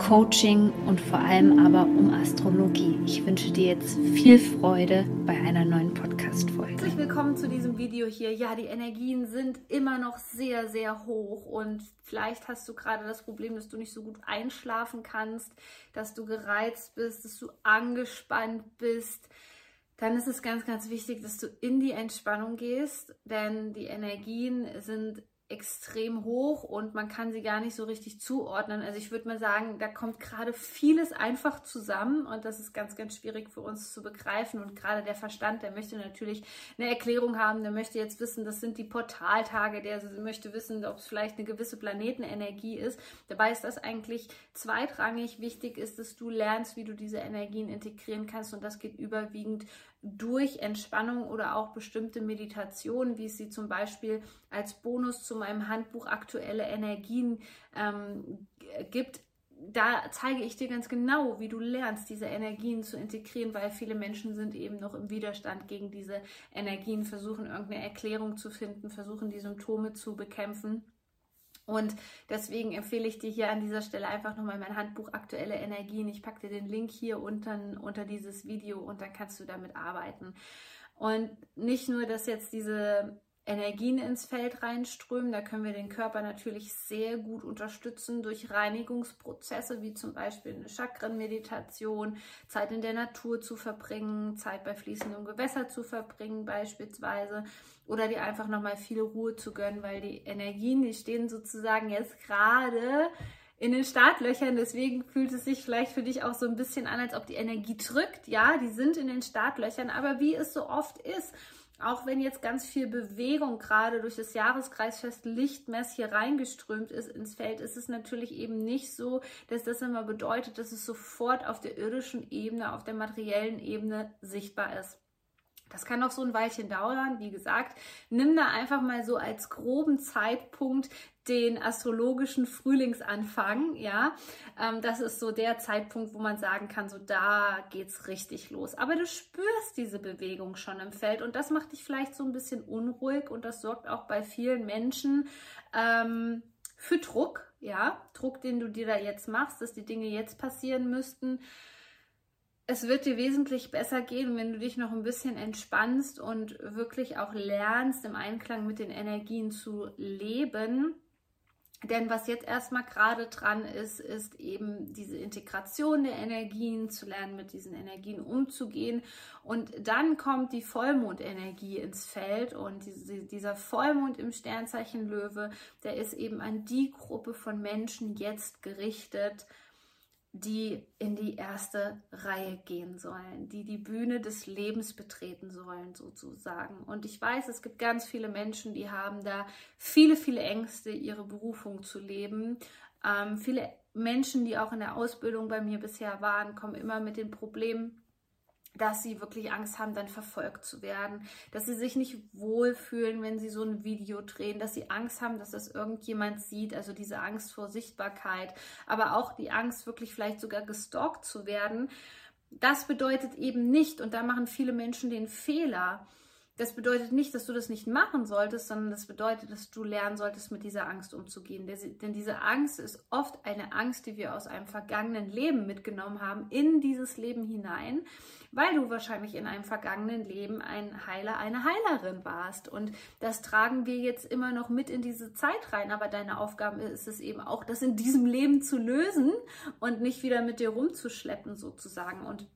Coaching und vor allem aber um Astrologie. Ich wünsche dir jetzt viel Freude bei einer neuen Podcast-Folge. Herzlich willkommen zu diesem Video hier. Ja, die Energien sind immer noch sehr, sehr hoch und vielleicht hast du gerade das Problem, dass du nicht so gut einschlafen kannst, dass du gereizt bist, dass du angespannt bist dann ist es ganz, ganz wichtig, dass du in die Entspannung gehst, denn die Energien sind extrem hoch und man kann sie gar nicht so richtig zuordnen. Also ich würde mal sagen, da kommt gerade vieles einfach zusammen und das ist ganz, ganz schwierig für uns zu begreifen. Und gerade der Verstand, der möchte natürlich eine Erklärung haben, der möchte jetzt wissen, das sind die Portaltage, der möchte wissen, ob es vielleicht eine gewisse Planetenenergie ist. Dabei ist das eigentlich zweitrangig. Wichtig ist, dass du lernst, wie du diese Energien integrieren kannst und das geht überwiegend durch Entspannung oder auch bestimmte Meditationen, wie es sie zum Beispiel als Bonus zu meinem Handbuch Aktuelle Energien ähm, gibt. Da zeige ich dir ganz genau, wie du lernst, diese Energien zu integrieren, weil viele Menschen sind eben noch im Widerstand gegen diese Energien, versuchen irgendeine Erklärung zu finden, versuchen die Symptome zu bekämpfen. Und deswegen empfehle ich dir hier an dieser Stelle einfach nochmal mein Handbuch Aktuelle Energien. Ich packe dir den Link hier unter, unter dieses Video und dann kannst du damit arbeiten. Und nicht nur, dass jetzt diese Energien ins Feld reinströmen. Da können wir den Körper natürlich sehr gut unterstützen durch Reinigungsprozesse, wie zum Beispiel eine Chakrenmeditation, Zeit in der Natur zu verbringen, Zeit bei fließendem Gewässer zu verbringen beispielsweise oder dir einfach nochmal viel Ruhe zu gönnen, weil die Energien, die stehen sozusagen jetzt gerade in den Startlöchern. Deswegen fühlt es sich vielleicht für dich auch so ein bisschen an, als ob die Energie drückt. Ja, die sind in den Startlöchern, aber wie es so oft ist, auch wenn jetzt ganz viel Bewegung gerade durch das Jahreskreisfest Lichtmess hier reingeströmt ist ins Feld, ist es natürlich eben nicht so, dass das immer bedeutet, dass es sofort auf der irdischen Ebene, auf der materiellen Ebene sichtbar ist. Das kann noch so ein Weilchen dauern. Wie gesagt, nimm da einfach mal so als groben Zeitpunkt den astrologischen Frühlingsanfang. Ja, ähm, das ist so der Zeitpunkt, wo man sagen kann, so da geht's richtig los. Aber du spürst diese Bewegung schon im Feld und das macht dich vielleicht so ein bisschen unruhig und das sorgt auch bei vielen Menschen ähm, für Druck. Ja, Druck, den du dir da jetzt machst, dass die Dinge jetzt passieren müssten es wird dir wesentlich besser gehen, wenn du dich noch ein bisschen entspannst und wirklich auch lernst, im Einklang mit den Energien zu leben. Denn was jetzt erstmal gerade dran ist, ist eben diese Integration der Energien, zu lernen, mit diesen Energien umzugehen. Und dann kommt die Vollmondenergie ins Feld und diese, dieser Vollmond im Sternzeichen Löwe, der ist eben an die Gruppe von Menschen jetzt gerichtet, die in die erste Reihe gehen sollen, die die Bühne des Lebens betreten sollen, sozusagen. Und ich weiß, es gibt ganz viele Menschen, die haben da viele, viele Ängste, ihre Berufung zu leben. Ähm, viele Menschen, die auch in der Ausbildung bei mir bisher waren, kommen immer mit den Problemen dass sie wirklich Angst haben, dann verfolgt zu werden, dass sie sich nicht wohlfühlen, wenn sie so ein Video drehen, dass sie Angst haben, dass das irgendjemand sieht, also diese Angst vor Sichtbarkeit, aber auch die Angst, wirklich vielleicht sogar gestalkt zu werden. Das bedeutet eben nicht, und da machen viele Menschen den Fehler, das bedeutet nicht, dass du das nicht machen solltest, sondern das bedeutet, dass du lernen solltest, mit dieser Angst umzugehen. Denn diese Angst ist oft eine Angst, die wir aus einem vergangenen Leben mitgenommen haben, in dieses Leben hinein, weil du wahrscheinlich in einem vergangenen Leben ein Heiler, eine Heilerin warst. Und das tragen wir jetzt immer noch mit in diese Zeit rein. Aber deine Aufgabe ist es eben auch, das in diesem Leben zu lösen und nicht wieder mit dir rumzuschleppen sozusagen. Und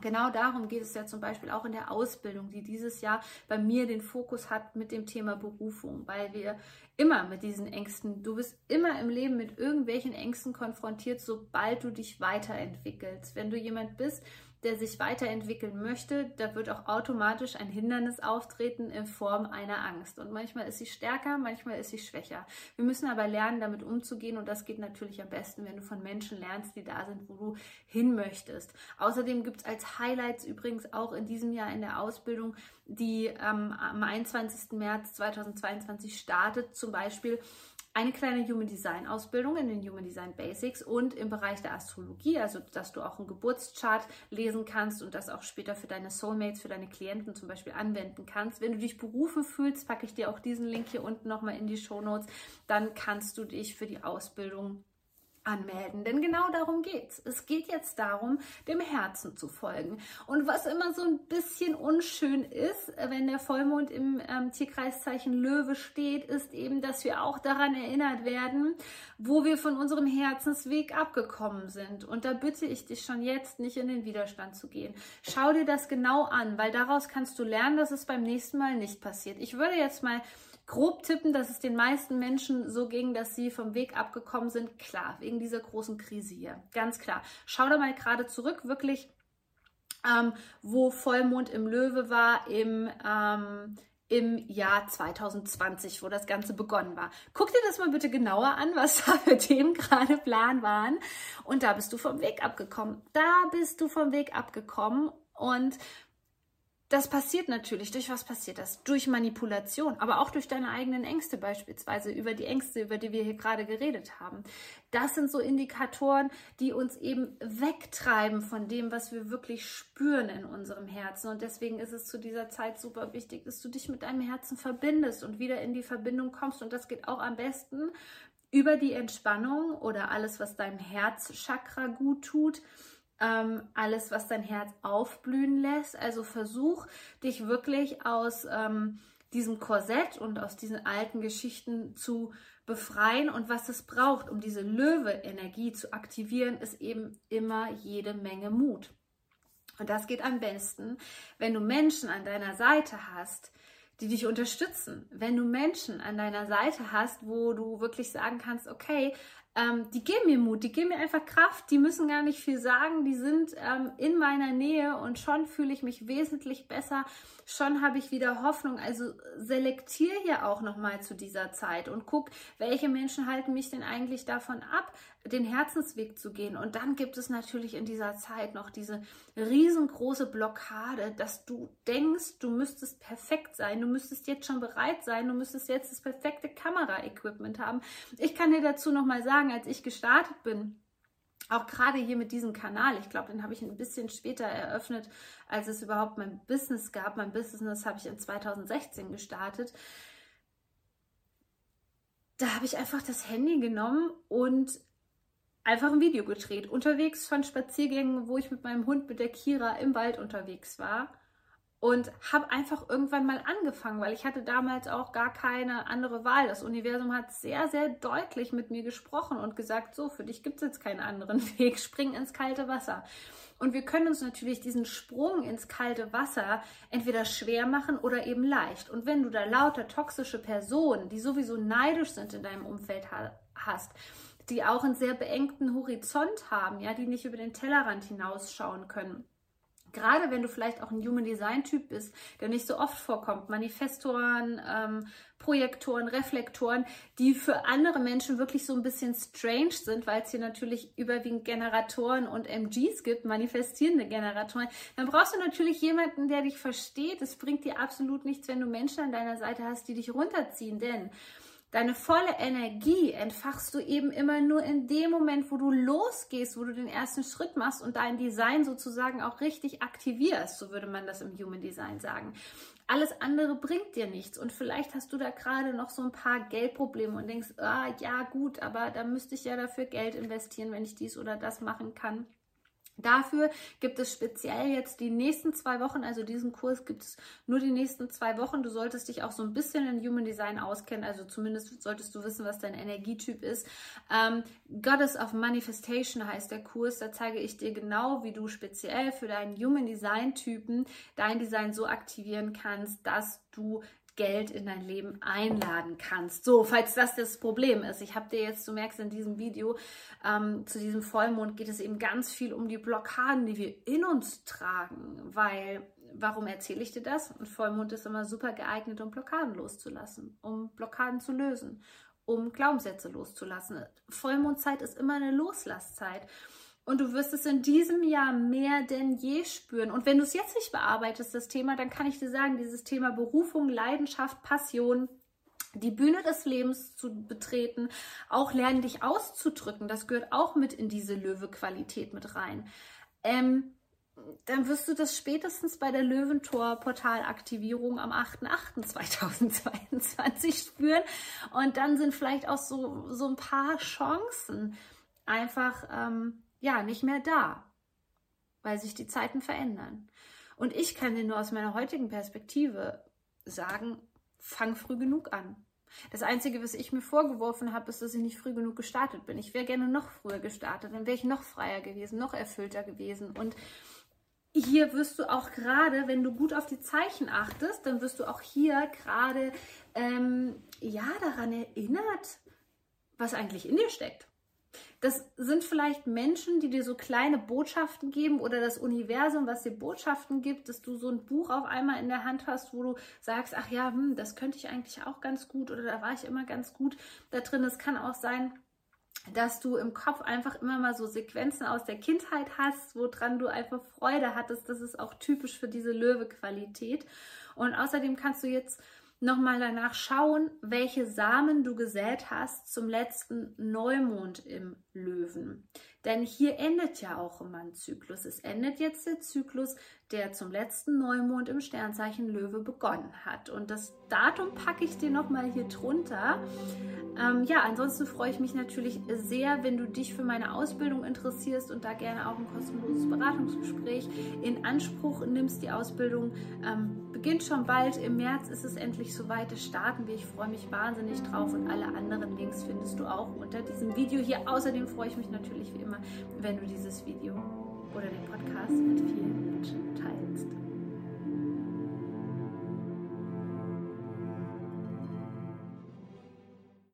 Genau darum geht es ja zum Beispiel auch in der Ausbildung, die dieses Jahr bei mir den Fokus hat mit dem Thema Berufung, weil wir immer mit diesen Ängsten, du bist immer im Leben mit irgendwelchen Ängsten konfrontiert, sobald du dich weiterentwickelst. Wenn du jemand bist, der sich weiterentwickeln möchte, da wird auch automatisch ein Hindernis auftreten in Form einer Angst. Und manchmal ist sie stärker, manchmal ist sie schwächer. Wir müssen aber lernen, damit umzugehen und das geht natürlich am besten, wenn du von Menschen lernst, die da sind, wo du hin möchtest. Außerdem gibt es als Highlights übrigens auch in diesem Jahr in der Ausbildung, die ähm, am 21. März 2022 startet, zum Beispiel eine kleine Human Design Ausbildung in den Human Design Basics und im Bereich der Astrologie, also dass du auch einen Geburtschart lesen kannst und das auch später für deine Soulmates, für deine Klienten zum Beispiel anwenden kannst. Wenn du dich berufen fühlst, packe ich dir auch diesen Link hier unten nochmal in die Show Notes, dann kannst du dich für die Ausbildung anmelden. Denn genau darum geht's. Es geht jetzt darum, dem Herzen zu folgen. Und was immer so ein bisschen unschön ist, wenn der Vollmond im ähm, Tierkreiszeichen Löwe steht, ist eben, dass wir auch daran erinnert werden, wo wir von unserem Herzensweg abgekommen sind. Und da bitte ich dich schon jetzt nicht in den Widerstand zu gehen. Schau dir das genau an, weil daraus kannst du lernen, dass es beim nächsten Mal nicht passiert. Ich würde jetzt mal grob tippen, dass es den meisten Menschen so ging, dass sie vom Weg abgekommen sind. Klar, wegen dieser großen Krise hier. Ganz klar. Schau da mal gerade zurück, wirklich, ähm, wo Vollmond im Löwe war, im, ähm, im Jahr 2020, wo das Ganze begonnen war. Guck dir das mal bitte genauer an, was da für Themen gerade Plan waren. Und da bist du vom Weg abgekommen. Da bist du vom Weg abgekommen. Und das passiert natürlich. Durch was passiert das? Durch Manipulation, aber auch durch deine eigenen Ängste beispielsweise, über die Ängste, über die wir hier gerade geredet haben. Das sind so Indikatoren, die uns eben wegtreiben von dem, was wir wirklich spüren in unserem Herzen. Und deswegen ist es zu dieser Zeit super wichtig, dass du dich mit deinem Herzen verbindest und wieder in die Verbindung kommst. Und das geht auch am besten über die Entspannung oder alles, was deinem Herzchakra gut tut ähm, alles, was dein Herz aufblühen lässt. Also versuch dich wirklich aus ähm, diesem Korsett und aus diesen alten Geschichten zu befreien. Und was es braucht, um diese Löwe-Energie zu aktivieren, ist eben immer jede Menge Mut. Und das geht am besten, wenn du Menschen an deiner Seite hast, die dich unterstützen. Wenn du Menschen an deiner Seite hast, wo du wirklich sagen kannst, okay, ähm, die geben mir Mut, die geben mir einfach Kraft, die müssen gar nicht viel sagen, die sind ähm, in meiner Nähe und schon fühle ich mich wesentlich besser, schon habe ich wieder Hoffnung. Also selektiere hier auch nochmal zu dieser Zeit und guck, welche Menschen halten mich denn eigentlich davon ab, den Herzensweg zu gehen. Und dann gibt es natürlich in dieser Zeit noch diese riesengroße Blockade, dass du denkst, du müsstest perfekt sein, du müsstest jetzt schon bereit sein, du müsstest jetzt das perfekte Kameraequipment haben. Ich kann dir dazu nochmal sagen, als ich gestartet bin, auch gerade hier mit diesem Kanal, ich glaube, den habe ich ein bisschen später eröffnet, als es überhaupt mein Business gab. Mein Business habe ich in 2016 gestartet. Da habe ich einfach das Handy genommen und einfach ein Video gedreht. Unterwegs von Spaziergängen, wo ich mit meinem Hund, mit der Kira im Wald unterwegs war. Und habe einfach irgendwann mal angefangen, weil ich hatte damals auch gar keine andere Wahl. Das Universum hat sehr, sehr deutlich mit mir gesprochen und gesagt, so, für dich gibt es jetzt keinen anderen Weg, spring ins kalte Wasser. Und wir können uns natürlich diesen Sprung ins kalte Wasser entweder schwer machen oder eben leicht. Und wenn du da lauter toxische Personen, die sowieso neidisch sind in deinem Umfeld hast, die auch einen sehr beengten Horizont haben, ja, die nicht über den Tellerrand hinausschauen können. Gerade wenn du vielleicht auch ein Human Design Typ bist, der nicht so oft vorkommt, Manifestoren, ähm, Projektoren, Reflektoren, die für andere Menschen wirklich so ein bisschen strange sind, weil es hier natürlich überwiegend Generatoren und MGs gibt, manifestierende Generatoren, dann brauchst du natürlich jemanden, der dich versteht. Es bringt dir absolut nichts, wenn du Menschen an deiner Seite hast, die dich runterziehen, denn Deine volle Energie entfachst du eben immer nur in dem Moment, wo du losgehst, wo du den ersten Schritt machst und dein Design sozusagen auch richtig aktivierst, so würde man das im Human Design sagen. Alles andere bringt dir nichts und vielleicht hast du da gerade noch so ein paar Geldprobleme und denkst, ah, ja gut, aber da müsste ich ja dafür Geld investieren, wenn ich dies oder das machen kann. Dafür gibt es speziell jetzt die nächsten zwei Wochen, also diesen Kurs gibt es nur die nächsten zwei Wochen. Du solltest dich auch so ein bisschen in Human Design auskennen, also zumindest solltest du wissen, was dein Energietyp ist. Ähm, Goddess of Manifestation heißt der Kurs. Da zeige ich dir genau, wie du speziell für deinen Human Design Typen dein Design so aktivieren kannst, dass du Geld in dein Leben einladen kannst. So, falls das das Problem ist. Ich habe dir jetzt, du merkst in diesem Video, ähm, zu diesem Vollmond geht es eben ganz viel um die Blockaden, die wir in uns tragen. Weil, warum erzähle ich dir das? Und Vollmond ist immer super geeignet, um Blockaden loszulassen, um Blockaden zu lösen, um Glaubenssätze loszulassen. Vollmondzeit ist immer eine Loslastzeit. Und du wirst es in diesem Jahr mehr denn je spüren. Und wenn du es jetzt nicht bearbeitest, das Thema, dann kann ich dir sagen, dieses Thema Berufung, Leidenschaft, Passion, die Bühne des Lebens zu betreten, auch lernen, dich auszudrücken, das gehört auch mit in diese Löwe-Qualität mit rein. Ähm, dann wirst du das spätestens bei der Löwentor-Portalaktivierung am 8.8.2022 spüren. Und dann sind vielleicht auch so, so ein paar Chancen einfach ähm, ja nicht mehr da, weil sich die Zeiten verändern. Und ich kann dir nur aus meiner heutigen Perspektive sagen, fang früh genug an. Das Einzige, was ich mir vorgeworfen habe, ist, dass ich nicht früh genug gestartet bin. Ich wäre gerne noch früher gestartet, dann wäre ich noch freier gewesen, noch erfüllter gewesen. Und hier wirst du auch gerade, wenn du gut auf die Zeichen achtest, dann wirst du auch hier gerade ähm, ja daran erinnert, was eigentlich in dir steckt. Das sind vielleicht Menschen, die dir so kleine Botschaften geben oder das Universum, was dir Botschaften gibt, dass du so ein Buch auf einmal in der Hand hast, wo du sagst, ach ja, hm, das könnte ich eigentlich auch ganz gut oder da war ich immer ganz gut da drin. Es kann auch sein, dass du im Kopf einfach immer mal so Sequenzen aus der Kindheit hast, woran du einfach Freude hattest. Das ist auch typisch für diese Löwe-Qualität. Und außerdem kannst du jetzt nochmal danach schauen, welche Samen du gesät hast zum letzten Neumond im Löwen. Denn hier endet ja auch immer ein Zyklus. Es endet jetzt der Zyklus, der zum letzten Neumond im Sternzeichen Löwe begonnen hat. Und das Datum packe ich dir nochmal hier drunter. Ähm, ja, ansonsten freue ich mich natürlich sehr, wenn du dich für meine Ausbildung interessierst und da gerne auch ein kostenloses Beratungsgespräch in Anspruch nimmst. Die Ausbildung ähm, beginnt schon bald. Im März ist es endlich soweit. Es starten wir. Ich freue mich wahnsinnig drauf und alle anderen Links findest du auch unter diesem Video hier. Außerdem freue ich mich natürlich wie wenn du dieses Video oder den Podcast mit vielen Menschen teilst.